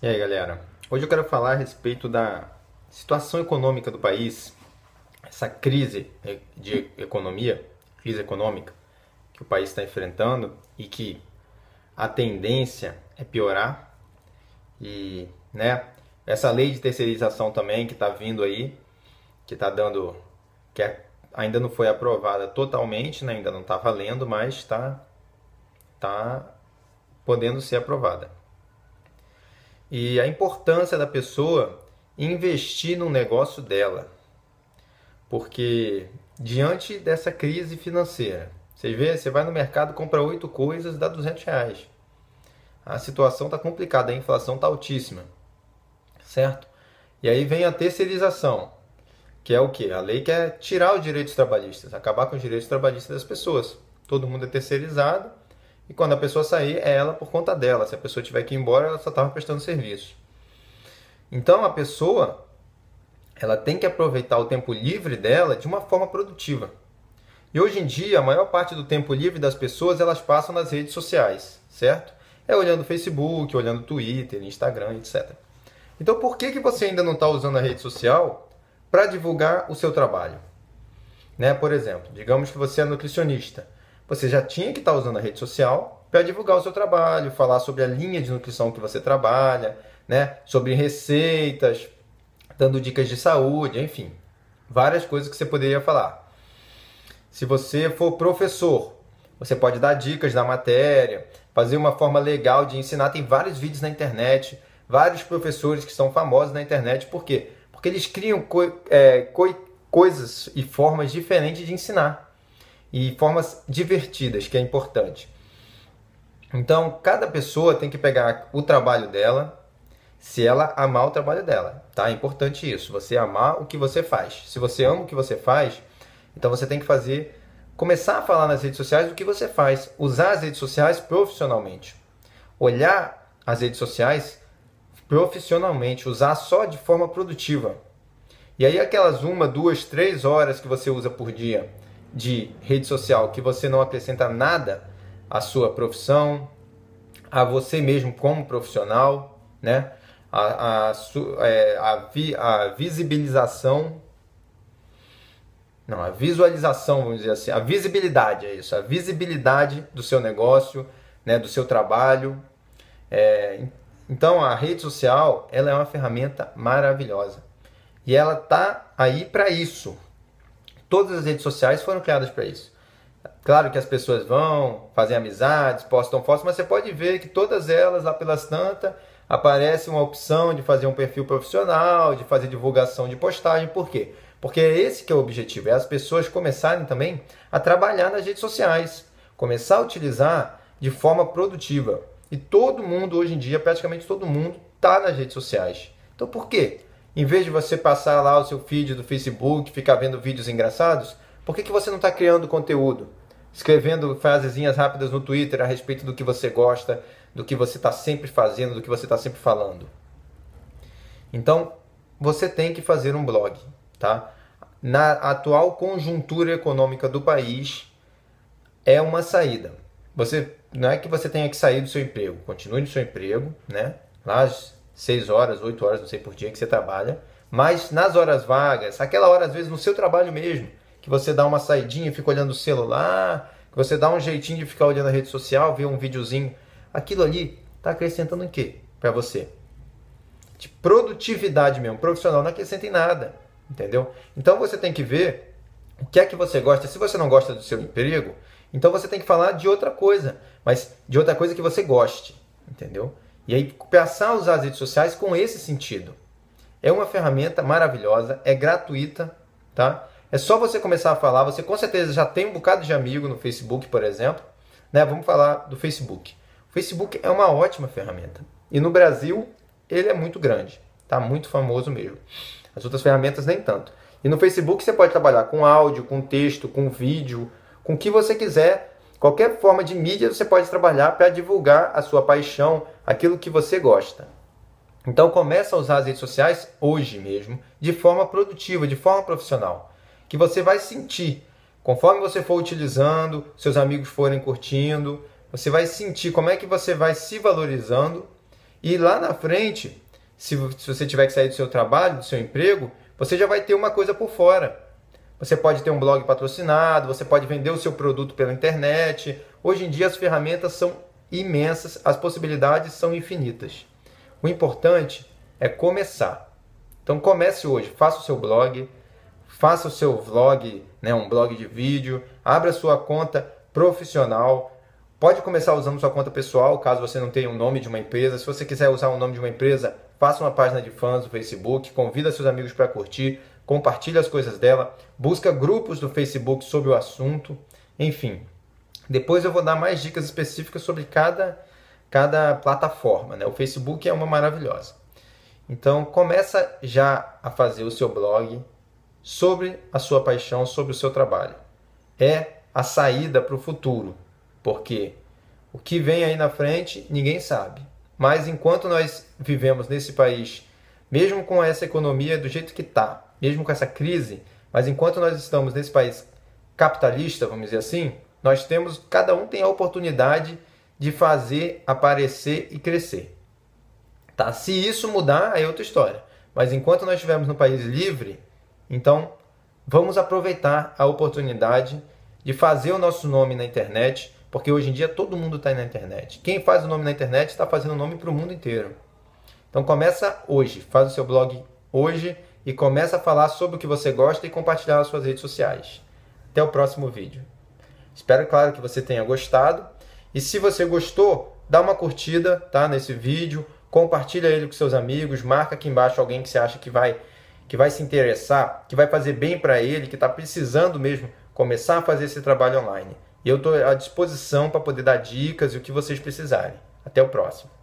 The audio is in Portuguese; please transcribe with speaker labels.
Speaker 1: E aí, galera? Hoje eu quero falar a respeito da situação econômica do país, essa crise de economia, crise econômica que o país está enfrentando e que a tendência é piorar. E, né, essa lei de terceirização também que está vindo aí, que está dando, que é, ainda não foi aprovada totalmente, né, ainda não está valendo, mas está tá podendo ser aprovada e a importância da pessoa investir no negócio dela. Porque diante dessa crise financeira, você vê, você vai no mercado, compra oito coisas, dá 200 reais. A situação está complicada, a inflação está altíssima, certo? E aí vem a terceirização, que é o que? A lei quer tirar os direitos trabalhistas, acabar com os direitos trabalhistas das pessoas. Todo mundo é terceirizado, e quando a pessoa sair, é ela por conta dela. Se a pessoa tiver que ir embora, ela só estava prestando serviço. Então a pessoa ela tem que aproveitar o tempo livre dela de uma forma produtiva. E hoje em dia, a maior parte do tempo livre das pessoas elas passam nas redes sociais, certo? É olhando Facebook, olhando Twitter, Instagram, etc. Então por que, que você ainda não está usando a rede social para divulgar o seu trabalho? Né? Por exemplo, digamos que você é nutricionista você já tinha que estar usando a rede social para divulgar o seu trabalho, falar sobre a linha de nutrição que você trabalha, né? sobre receitas, dando dicas de saúde, enfim, várias coisas que você poderia falar. Se você for professor, você pode dar dicas da matéria, fazer uma forma legal de ensinar. Tem vários vídeos na internet, vários professores que são famosos na internet. Por quê? Porque eles criam co é, co coisas e formas diferentes de ensinar e formas divertidas, que é importante. Então, cada pessoa tem que pegar o trabalho dela, se ela amar o trabalho dela, tá? É importante isso, você amar o que você faz. Se você ama o que você faz, então você tem que fazer, começar a falar nas redes sociais o que você faz, usar as redes sociais profissionalmente. Olhar as redes sociais profissionalmente, usar só de forma produtiva. E aí aquelas uma, duas, três horas que você usa por dia, de rede social que você não acrescenta nada à sua profissão, a você mesmo como profissional, né? A, a, é, a, vi, a visibilização, não, a visualização, vamos dizer assim, a visibilidade é isso, a visibilidade do seu negócio, né, do seu trabalho. É, então a rede social ela é uma ferramenta maravilhosa e ela tá aí para isso, Todas as redes sociais foram criadas para isso. Claro que as pessoas vão, fazem amizades, postam fotos, mas você pode ver que todas elas, lá pelas tantas, aparece uma opção de fazer um perfil profissional, de fazer divulgação de postagem. Por quê? Porque é esse que é o objetivo, é as pessoas começarem também a trabalhar nas redes sociais, começar a utilizar de forma produtiva. E todo mundo hoje em dia, praticamente todo mundo, está nas redes sociais. Então por quê? Em vez de você passar lá o seu feed do Facebook, ficar vendo vídeos engraçados, por que, que você não está criando conteúdo? Escrevendo frasezinhas rápidas no Twitter a respeito do que você gosta, do que você está sempre fazendo, do que você está sempre falando. Então, você tem que fazer um blog, tá? Na atual conjuntura econômica do país, é uma saída. Você não é que você tenha que sair do seu emprego, continue no seu emprego, né? Lá 6 horas, 8 horas, não sei por dia que você trabalha, mas nas horas vagas, aquela hora às vezes no seu trabalho mesmo, que você dá uma saidinha, fica olhando o celular, que você dá um jeitinho de ficar olhando a rede social, ver um videozinho, aquilo ali está acrescentando em quê para você? De produtividade mesmo, profissional, não acrescenta em nada, entendeu? Então você tem que ver o que é que você gosta. Se você não gosta do seu emprego, então você tem que falar de outra coisa, mas de outra coisa que você goste, entendeu? E aí passar a usar as redes sociais com esse sentido. É uma ferramenta maravilhosa, é gratuita, tá? É só você começar a falar, você com certeza já tem um bocado de amigo no Facebook, por exemplo, né? Vamos falar do Facebook. O Facebook é uma ótima ferramenta. E no Brasil, ele é muito grande, tá? Muito famoso mesmo. As outras ferramentas nem tanto. E no Facebook você pode trabalhar com áudio, com texto, com vídeo, com o que você quiser Qualquer forma de mídia você pode trabalhar para divulgar a sua paixão, aquilo que você gosta. Então começa a usar as redes sociais hoje mesmo, de forma produtiva, de forma profissional, que você vai sentir conforme você for utilizando, seus amigos forem curtindo, você vai sentir como é que você vai se valorizando E lá na frente, se, se você tiver que sair do seu trabalho, do seu emprego, você já vai ter uma coisa por fora. Você pode ter um blog patrocinado, você pode vender o seu produto pela internet. Hoje em dia as ferramentas são imensas, as possibilidades são infinitas. O importante é começar. Então comece hoje, faça o seu blog, faça o seu vlog, né, um blog de vídeo, abra sua conta profissional. Pode começar usando sua conta pessoal, caso você não tenha o um nome de uma empresa. Se você quiser usar o nome de uma empresa, faça uma página de fãs no Facebook, convida seus amigos para curtir, compartilhe as coisas dela, busca grupos do Facebook sobre o assunto, enfim. Depois eu vou dar mais dicas específicas sobre cada, cada plataforma. Né? O Facebook é uma maravilhosa. Então começa já a fazer o seu blog sobre a sua paixão, sobre o seu trabalho. É a saída para o futuro, porque o que vem aí na frente ninguém sabe. Mas enquanto nós vivemos nesse país, mesmo com essa economia do jeito que está, mesmo com essa crise, mas enquanto nós estamos nesse país capitalista, vamos dizer assim, nós temos, cada um tem a oportunidade de fazer aparecer e crescer. Tá? Se isso mudar, é outra história. Mas enquanto nós estivermos no país livre, então vamos aproveitar a oportunidade de fazer o nosso nome na internet, porque hoje em dia todo mundo está na internet. Quem faz o nome na internet está fazendo o nome para o mundo inteiro. Então começa hoje, faz o seu blog hoje e começa a falar sobre o que você gosta e compartilhar nas suas redes sociais. Até o próximo vídeo. Espero, claro, que você tenha gostado. E se você gostou, dá uma curtida tá, nesse vídeo, compartilha ele com seus amigos, marca aqui embaixo alguém que você acha que vai, que vai se interessar, que vai fazer bem para ele, que está precisando mesmo começar a fazer esse trabalho online. E eu estou à disposição para poder dar dicas e o que vocês precisarem. Até o próximo.